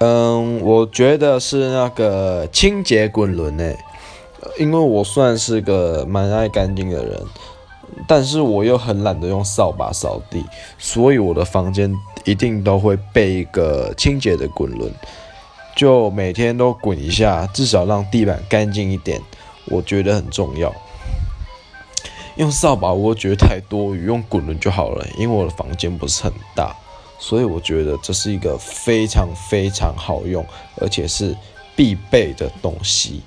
嗯，我觉得是那个清洁滚轮诶，因为我算是个蛮爱干净的人，但是我又很懒得用扫把扫地，所以我的房间一定都会备一个清洁的滚轮，就每天都滚一下，至少让地板干净一点，我觉得很重要。用扫把我觉得太多余，用滚轮就好了，因为我的房间不是很大。所以我觉得这是一个非常非常好用，而且是必备的东西。